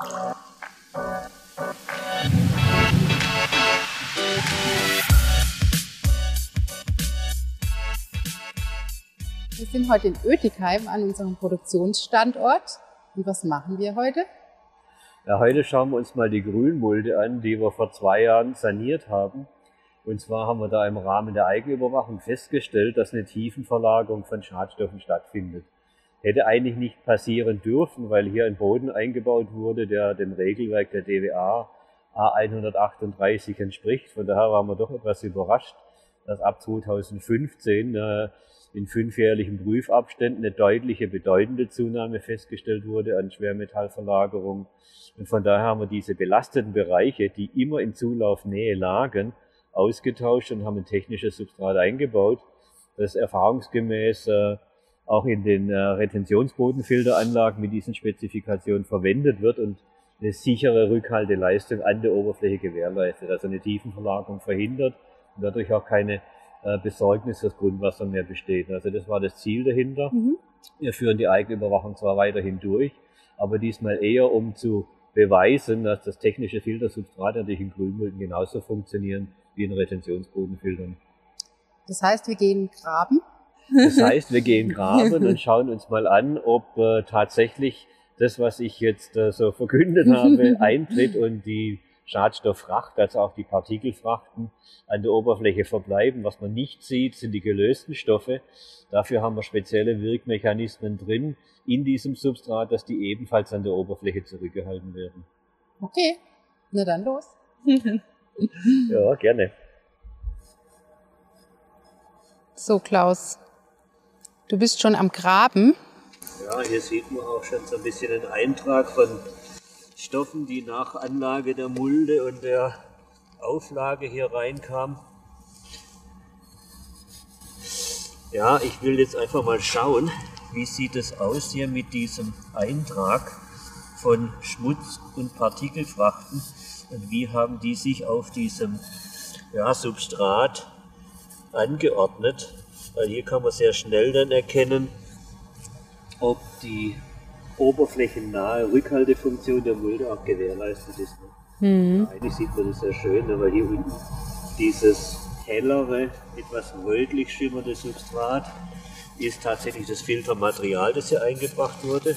Wir sind heute in Oetikheim an unserem Produktionsstandort. Und was machen wir heute? Ja, heute schauen wir uns mal die Grünmulde an, die wir vor zwei Jahren saniert haben. Und zwar haben wir da im Rahmen der Eigenüberwachung festgestellt, dass eine Tiefenverlagerung von Schadstoffen stattfindet. Hätte eigentlich nicht passieren dürfen, weil hier ein Boden eingebaut wurde, der dem Regelwerk der DWA A138 entspricht. Von daher waren wir doch etwas überrascht, dass ab 2015 äh, in fünfjährlichen Prüfabständen eine deutliche, bedeutende Zunahme festgestellt wurde an Schwermetallverlagerung. Und von daher haben wir diese belasteten Bereiche, die immer in Zulaufnähe lagen, ausgetauscht und haben ein technisches Substrat eingebaut, das erfahrungsgemäß äh, auch in den äh, Retentionsbodenfilteranlagen mit diesen Spezifikationen verwendet wird und eine sichere Rückhalteleistung an der Oberfläche gewährleistet, also eine Tiefenverlagerung verhindert und dadurch auch keine äh, Besorgnis fürs Grundwasser mehr besteht. Also das war das Ziel dahinter. Mhm. Wir führen die Eigenüberwachung zwar weiterhin durch, aber diesmal eher um zu beweisen, dass das technische Filtersubstrat natürlich in Grünmulden genauso funktionieren wie in Retentionsbodenfiltern. Das heißt, wir gehen graben? Das heißt, wir gehen graben und schauen uns mal an, ob äh, tatsächlich das, was ich jetzt äh, so verkündet habe, eintritt und die Schadstofffracht, also auch die Partikelfrachten an der Oberfläche verbleiben. Was man nicht sieht, sind die gelösten Stoffe. Dafür haben wir spezielle Wirkmechanismen drin in diesem Substrat, dass die ebenfalls an der Oberfläche zurückgehalten werden. Okay, na dann los. ja, gerne. So, Klaus, du bist schon am Graben. Ja, hier sieht man auch schon so ein bisschen einen Eintrag von Stoffen, die nach Anlage der Mulde und der Auflage hier reinkamen. Ja, ich will jetzt einfach mal schauen, wie sieht es aus hier mit diesem Eintrag von Schmutz- und Partikelfrachten und wie haben die sich auf diesem ja, Substrat angeordnet. Weil hier kann man sehr schnell dann erkennen, ob die oberflächennahe Rückhaltefunktion der Mulde auch gewährleistet ist. Ne? Mhm. Eigentlich sieht man das sehr schön, ne? weil hier unten dieses hellere, etwas rötlich schimmernde Substrat ist tatsächlich das Filtermaterial, das hier eingebracht wurde.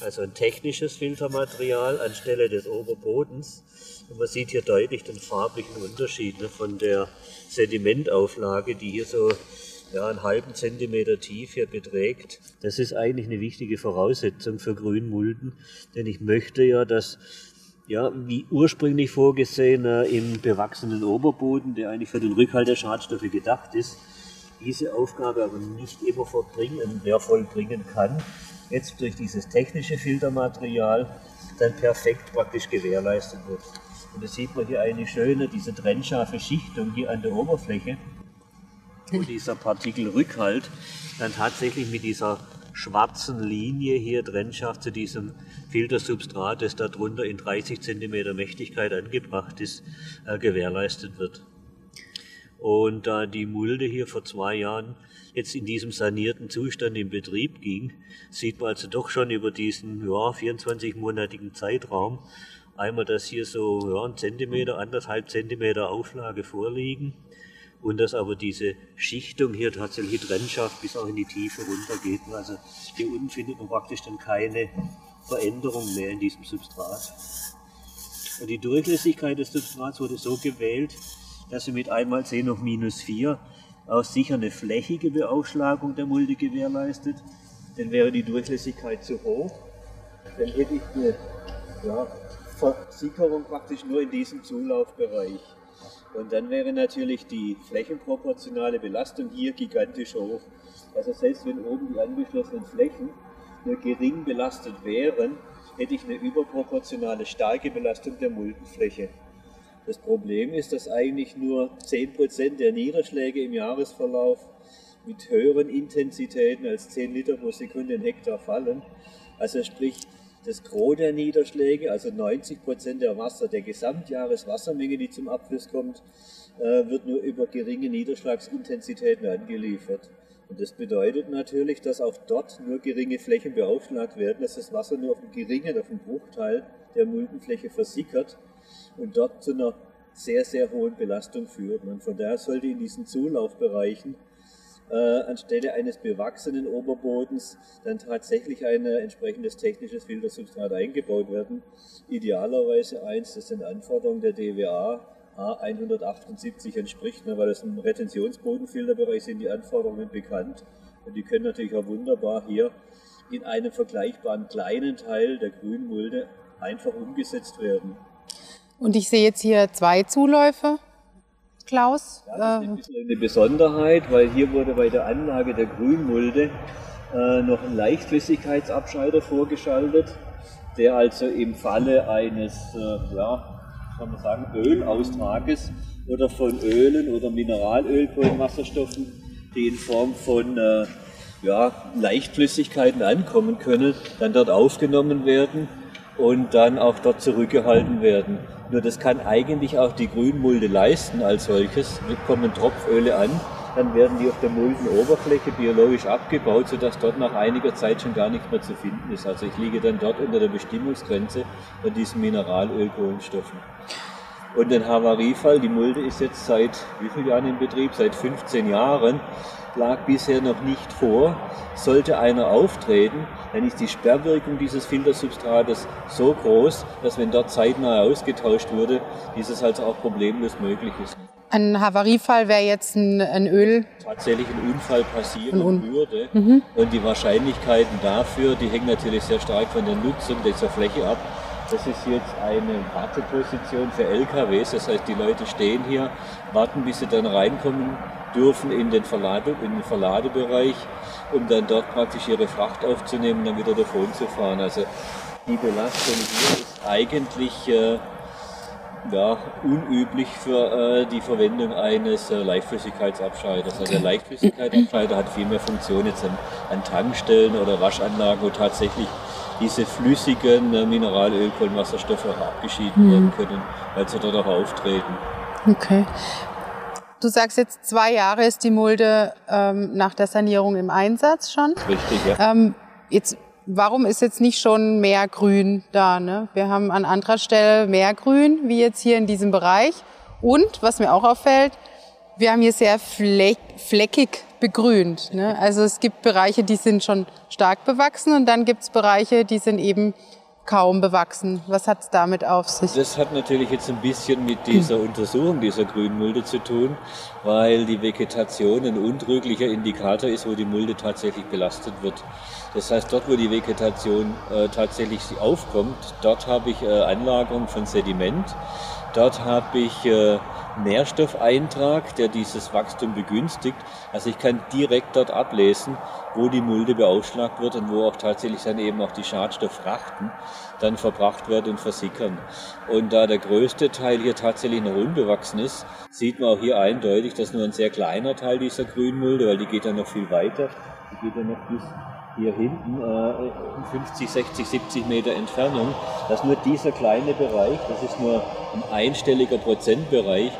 Also ein technisches Filtermaterial anstelle des Oberbodens. Und man sieht hier deutlich den farblichen Unterschied ne, von der Sedimentauflage, die hier so ja, einen halben Zentimeter tief hier beträgt. Das ist eigentlich eine wichtige Voraussetzung für Grünmulden, denn ich möchte ja, dass ja, wie ursprünglich vorgesehen äh, im bewachsenen Oberboden, der eigentlich für den Rückhalt der Schadstoffe gedacht ist, diese Aufgabe aber nicht immer vollbringen, ja, vollbringen kann, jetzt durch dieses technische Filtermaterial dann perfekt praktisch gewährleistet wird. Und das sieht man hier eine schöne, diese trennscharfe Schichtung hier an der Oberfläche wo dieser Partikelrückhalt dann tatsächlich mit dieser schwarzen Linie hier trennscharf zu diesem Filtersubstrat, das darunter in 30 cm Mächtigkeit angebracht ist, äh, gewährleistet wird. Und da die Mulde hier vor zwei Jahren jetzt in diesem sanierten Zustand in Betrieb ging, sieht man also doch schon über diesen ja, 24-monatigen Zeitraum einmal, dass hier so ja, ein Zentimeter, anderthalb Zentimeter Auflage vorliegen und dass aber diese Schichtung hier tatsächlich trennscharf bis auch in die Tiefe runtergeht. Also hier unten findet man praktisch dann keine Veränderung mehr in diesem Substrat. Und die Durchlässigkeit des Substrats wurde so gewählt, dass sie mit einmal 10 auf minus 4 auch sicher eine flächige Beaufschlagung der Mulde gewährleistet. Denn wäre die Durchlässigkeit zu hoch, dann hätte ich eine ja, Versickerung praktisch nur in diesem Zulaufbereich. Und dann wäre natürlich die flächenproportionale Belastung hier gigantisch hoch. Also selbst wenn oben die angeschlossenen Flächen nur gering belastet wären, hätte ich eine überproportionale starke Belastung der Muldenfläche. Das Problem ist, dass eigentlich nur 10% der Niederschläge im Jahresverlauf mit höheren Intensitäten als 10 Liter pro Sekunde in Hektar fallen. Also sprich, das Gros der Niederschläge, also 90 Prozent der Wasser, der Gesamtjahreswassermenge, die zum Abfluss kommt, äh, wird nur über geringe Niederschlagsintensitäten angeliefert. Und das bedeutet natürlich, dass auch dort nur geringe Flächen beaufschlagt werden, dass das Wasser nur auf einen geringen, auf einen Bruchteil der Muldenfläche versickert und dort zu einer sehr, sehr hohen Belastung führt. Und von daher sollte in diesen Zulaufbereichen äh, anstelle eines bewachsenen Oberbodens dann tatsächlich ein äh, entsprechendes technisches Filtersubstrat eingebaut werden. Idealerweise eins, das den Anforderungen der DWA A178 entspricht, ne, weil es ein Retentionsbodenfilterbereich sind, die Anforderungen bekannt. Und die können natürlich auch wunderbar hier in einem vergleichbaren kleinen Teil der Grünmulde einfach umgesetzt werden. Und ich sehe jetzt hier zwei Zuläufe. Klaus? Ja, das ist eine Besonderheit, weil hier wurde bei der Anlage der Grünmulde äh, noch ein Leichtflüssigkeitsabscheider vorgeschaltet, der also im Falle eines, äh, ja, kann man sagen, Ölaustrages oder von Ölen oder Mineralölkohlenwasserstoffen, die in Form von äh, ja, Leichtflüssigkeiten ankommen können, dann dort aufgenommen werden und dann auch dort zurückgehalten werden. Nur das kann eigentlich auch die Grünmulde leisten als solches. Wir kommen Tropföle an, dann werden die auf der Muldenoberfläche biologisch abgebaut, sodass dort nach einiger Zeit schon gar nichts mehr zu finden ist. Also ich liege dann dort unter der Bestimmungsgrenze von diesen Mineralölkohlenstoffen. Und den Havariefall, die Mulde ist jetzt seit wie vielen Jahren in Betrieb? Seit 15 Jahren, lag bisher noch nicht vor. Sollte einer auftreten, dann ist die Sperrwirkung dieses Filtersubstrates so groß, dass wenn dort zeitnah ausgetauscht würde, dieses also auch problemlos möglich ist. Ein Havariefall wäre jetzt ein, ein, Öl. Tatsächlich ein Unfall passieren Un würde. Mhm. Und die Wahrscheinlichkeiten dafür, die hängen natürlich sehr stark von der Nutzung dieser Fläche ab. Das ist jetzt eine Warteposition für LKWs, das heißt, die Leute stehen hier, warten, bis sie dann reinkommen dürfen in den, Verlade, in den Verladebereich, um dann dort praktisch ihre Fracht aufzunehmen, und dann wieder davon zu fahren. Also die Belastung hier ist eigentlich äh, ja, unüblich für äh, die Verwendung eines äh, Leichtflüssigkeitsabscheiders. Also der Leichtflüssigkeitsabscheider hat viel mehr Funktionen jetzt an, an Tankstellen oder Waschanlagen, wo tatsächlich diese flüssigen äh, Mineralöl, Kohlenwasserstoffe abgeschieden mhm. werden können, weil sie dort auch auftreten. Okay. Du sagst jetzt, zwei Jahre ist die Mulde ähm, nach der Sanierung im Einsatz schon. Richtig, ja. Ähm, jetzt, warum ist jetzt nicht schon mehr Grün da? Ne? Wir haben an anderer Stelle mehr Grün, wie jetzt hier in diesem Bereich. Und, was mir auch auffällt, wir haben hier sehr fleck, fleckig begrünt. Ne? Also es gibt Bereiche, die sind schon stark bewachsen und dann gibt es Bereiche, die sind eben kaum bewachsen. Was hat es damit auf sich? Das hat natürlich jetzt ein bisschen mit dieser Untersuchung dieser Grünmulde zu tun, weil die Vegetation ein untrüglicher Indikator ist, wo die Mulde tatsächlich belastet wird. Das heißt, dort, wo die Vegetation äh, tatsächlich aufkommt, dort habe ich äh, Anlagerung von Sediment, dort habe ich äh, Nährstoffeintrag, der dieses Wachstum begünstigt. Also ich kann direkt dort ablesen, wo die Mulde beaufschlagt wird und wo auch tatsächlich dann eben auch die Schadstofffrachten dann verbracht werden und versickern. Und da der größte Teil hier tatsächlich noch unbewachsen ist, sieht man auch hier eindeutig, dass nur ein sehr kleiner Teil dieser Grünmulde, weil die geht dann noch viel weiter, die geht dann noch bis hier hinten, äh, 50, 60, 70 Meter Entfernung, dass nur dieser kleine Bereich, das ist nur ein einstelliger Prozentbereich,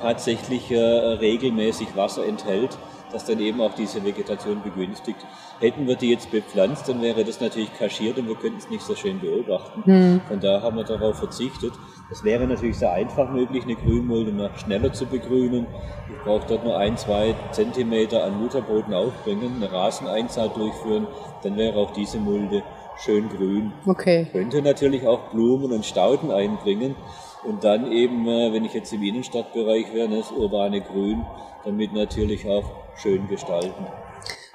tatsächlich äh, regelmäßig Wasser enthält, das dann eben auch diese Vegetation begünstigt. Hätten wir die jetzt bepflanzt, dann wäre das natürlich kaschiert und wir könnten es nicht so schön beobachten. Mhm. Von daher haben wir darauf verzichtet. Es wäre natürlich sehr einfach möglich, eine Grünmulde noch schneller zu begrünen. Ich brauche dort nur ein, zwei Zentimeter an Mutterboden aufbringen, eine Raseneinsaat durchführen, dann wäre auch diese Mulde schön grün. Okay. Könnte natürlich auch Blumen und Stauden einbringen. Und dann eben, äh, wenn ich jetzt im Innenstadtbereich wäre, das urbane Grün, damit natürlich auch schön gestalten.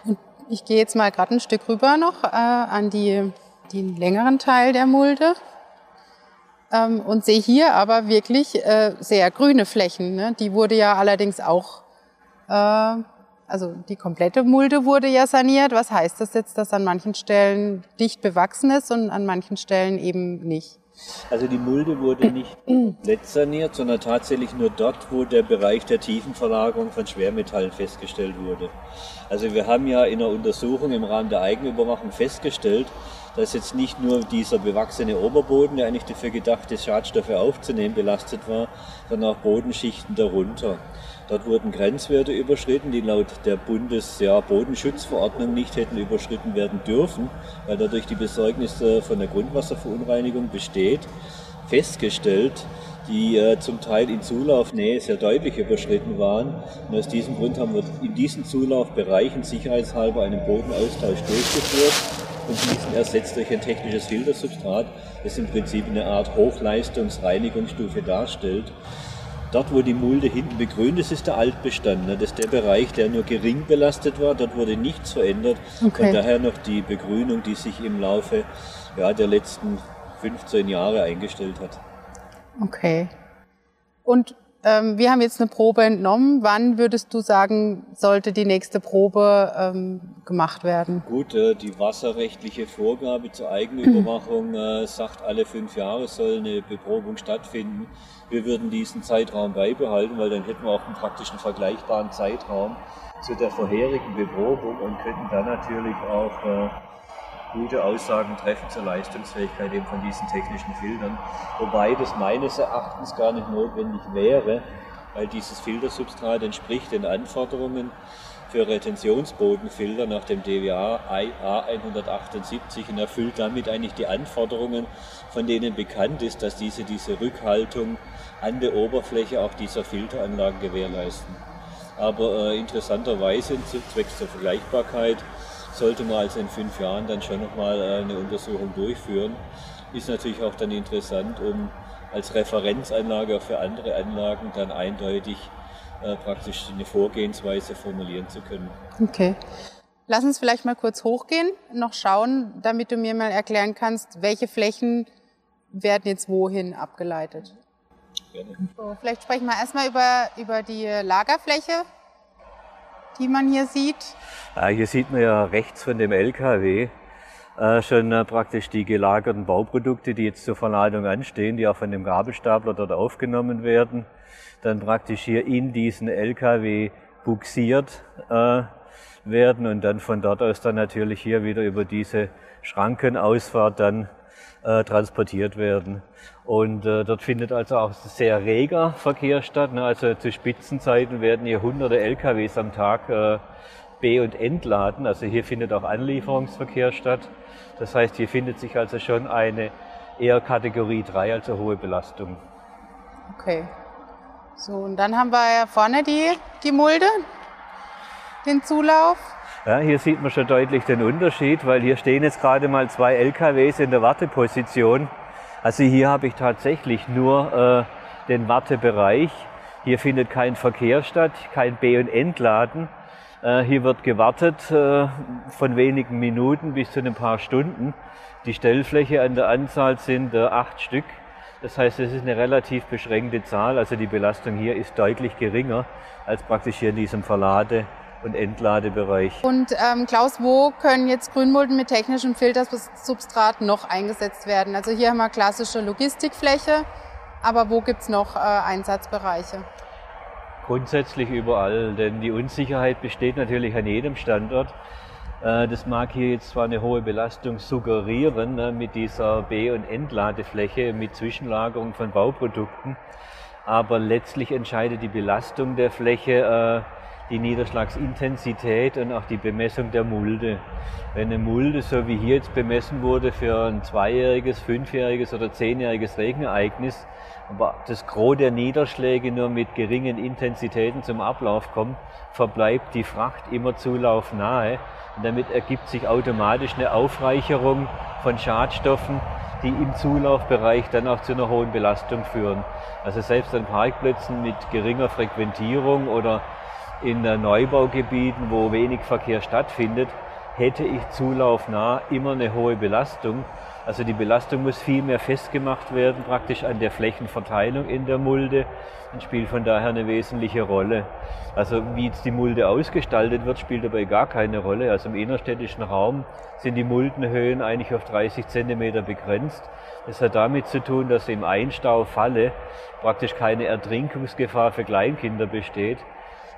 Und ich gehe jetzt mal gerade ein Stück rüber noch äh, an die, den längeren Teil der Mulde ähm, und sehe hier aber wirklich äh, sehr grüne Flächen. Ne? Die wurde ja allerdings auch, äh, also die komplette Mulde wurde ja saniert. Was heißt das jetzt, dass an manchen Stellen dicht bewachsen ist und an manchen Stellen eben nicht? Also die Mulde wurde nicht komplett saniert, sondern tatsächlich nur dort, wo der Bereich der Tiefenverlagerung von Schwermetallen festgestellt wurde. Also wir haben ja in der Untersuchung im Rahmen der Eigenüberwachung festgestellt, dass jetzt nicht nur dieser bewachsene Oberboden, der eigentlich dafür gedacht ist, Schadstoffe aufzunehmen, belastet war, sondern auch Bodenschichten darunter. Dort wurden Grenzwerte überschritten, die laut der Bundesbodenschutzverordnung nicht hätten überschritten werden dürfen, weil dadurch die Besorgnis von der Grundwasserverunreinigung besteht. Festgestellt, die äh, zum Teil in Zulaufnähe sehr deutlich überschritten waren. Und aus diesem Grund haben wir in diesen Zulaufbereichen sicherheitshalber einen Bodenaustausch durchgeführt und diesen ersetzt durch ein technisches Filtersubstrat, das im Prinzip eine Art Hochleistungsreinigungsstufe darstellt. Dort, wo die Mulde hinten begrünt ist, ist der Altbestand. Ne? Das ist der Bereich, der nur gering belastet war. Dort wurde nichts verändert. Okay. Und daher noch die Begrünung, die sich im Laufe ja, der letzten 15 Jahre eingestellt hat. Okay. Und ähm, wir haben jetzt eine Probe entnommen. Wann würdest du sagen, sollte die nächste Probe ähm, gemacht werden? Gut, äh, die wasserrechtliche Vorgabe zur Eigenüberwachung äh, sagt, alle fünf Jahre soll eine Beprobung stattfinden. Wir würden diesen Zeitraum beibehalten, weil dann hätten wir auch einen praktischen vergleichbaren Zeitraum zu der vorherigen Beprobung und könnten dann natürlich auch äh, gute Aussagen treffen zur Leistungsfähigkeit eben von diesen technischen Filtern. Wobei das meines Erachtens gar nicht notwendig wäre, weil dieses Filtersubstrat entspricht den Anforderungen für Retentionsbodenfilter nach dem DWA A178 und erfüllt damit eigentlich die Anforderungen, von denen bekannt ist, dass diese diese Rückhaltung an der Oberfläche auch dieser Filteranlagen gewährleisten. Aber äh, interessanterweise, zwecks der Vergleichbarkeit, sollte man also in fünf Jahren dann schon nochmal äh, eine Untersuchung durchführen. Ist natürlich auch dann interessant, um als Referenzanlage für andere Anlagen dann eindeutig äh, praktisch eine Vorgehensweise formulieren zu können. Okay. Lass uns vielleicht mal kurz hochgehen, noch schauen, damit du mir mal erklären kannst, welche Flächen werden jetzt wohin abgeleitet. Gerne. So, vielleicht sprechen wir erstmal über, über die Lagerfläche die man hier sieht? Ja, hier sieht man ja rechts von dem LKW äh, schon äh, praktisch die gelagerten Bauprodukte, die jetzt zur Verladung anstehen, die auch von dem Gabelstapler dort aufgenommen werden, dann praktisch hier in diesen LKW buxiert äh, werden und dann von dort aus dann natürlich hier wieder über diese Schrankenausfahrt dann äh, transportiert werden. Und äh, dort findet also auch sehr reger Verkehr statt. Ne? Also zu Spitzenzeiten werden hier hunderte LKWs am Tag äh, be- und entladen. Also hier findet auch Anlieferungsverkehr statt. Das heißt, hier findet sich also schon eine eher Kategorie 3, also hohe Belastung. Okay. So, und dann haben wir ja vorne die, die Mulde, den Zulauf. Ja, hier sieht man schon deutlich den Unterschied, weil hier stehen jetzt gerade mal zwei LKWs in der Warteposition. Also hier habe ich tatsächlich nur äh, den Wartebereich. Hier findet kein Verkehr statt, kein B- und Entladen. Äh, hier wird gewartet äh, von wenigen Minuten bis zu ein paar Stunden. Die Stellfläche an der Anzahl sind äh, acht Stück. Das heißt, es ist eine relativ beschränkte Zahl. Also die Belastung hier ist deutlich geringer als praktisch hier in diesem Verlade- und Entladebereich. Und ähm, Klaus, wo können jetzt Grünmulden mit technischem Filtersubstrat noch eingesetzt werden? Also hier haben wir klassische Logistikfläche, aber wo gibt es noch äh, Einsatzbereiche? Grundsätzlich überall, denn die Unsicherheit besteht natürlich an jedem Standort. Äh, das mag hier jetzt zwar eine hohe Belastung suggerieren ne, mit dieser B- und Entladefläche, mit Zwischenlagerung von Bauprodukten, aber letztlich entscheidet die Belastung der Fläche äh, die Niederschlagsintensität und auch die Bemessung der Mulde. Wenn eine Mulde, so wie hier jetzt bemessen wurde, für ein zweijähriges, fünfjähriges oder zehnjähriges Regenereignis, aber das Gros der Niederschläge nur mit geringen Intensitäten zum Ablauf kommt, verbleibt die Fracht immer zulaufnahe. Und damit ergibt sich automatisch eine Aufreicherung von Schadstoffen, die im Zulaufbereich dann auch zu einer hohen Belastung führen. Also selbst an Parkplätzen mit geringer Frequentierung oder in Neubaugebieten, wo wenig Verkehr stattfindet, hätte ich zulaufnah immer eine hohe Belastung. Also die Belastung muss viel mehr festgemacht werden, praktisch an der Flächenverteilung in der Mulde und spielt von daher eine wesentliche Rolle. Also wie jetzt die Mulde ausgestaltet wird, spielt dabei gar keine Rolle. Also im innerstädtischen Raum sind die Muldenhöhen eigentlich auf 30 Zentimeter begrenzt. Das hat damit zu tun, dass im Einstaufalle praktisch keine Ertrinkungsgefahr für Kleinkinder besteht.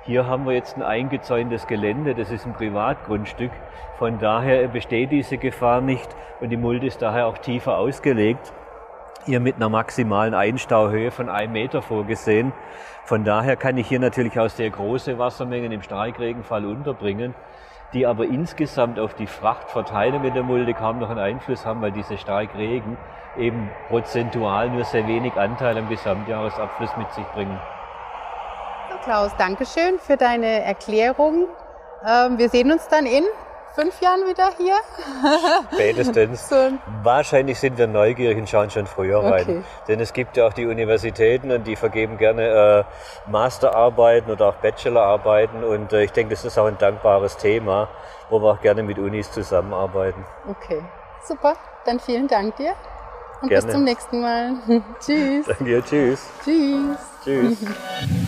Hier haben wir jetzt ein eingezäuntes Gelände, das ist ein Privatgrundstück. Von daher besteht diese Gefahr nicht und die Mulde ist daher auch tiefer ausgelegt. Hier mit einer maximalen Einstauhöhe von einem Meter vorgesehen. Von daher kann ich hier natürlich auch sehr große Wassermengen im Starkregenfall unterbringen, die aber insgesamt auf die Frachtverteilung in der Mulde kaum noch einen Einfluss haben, weil diese Starkregen eben prozentual nur sehr wenig Anteil am Gesamtjahresabfluss mit sich bringen. Klaus, danke schön für deine Erklärung. Ähm, wir sehen uns dann in fünf Jahren wieder hier. Spätestens. so. Wahrscheinlich sind wir neugierig und schauen schon früher rein. Okay. Denn es gibt ja auch die Universitäten und die vergeben gerne äh, Masterarbeiten oder auch Bachelorarbeiten. Und äh, ich denke, das ist auch ein dankbares Thema, wo wir auch gerne mit Unis zusammenarbeiten. Okay, super. Dann vielen Dank dir. Und gerne. bis zum nächsten Mal. tschüss. Danke, tschüss. Tschüss. Tschüss.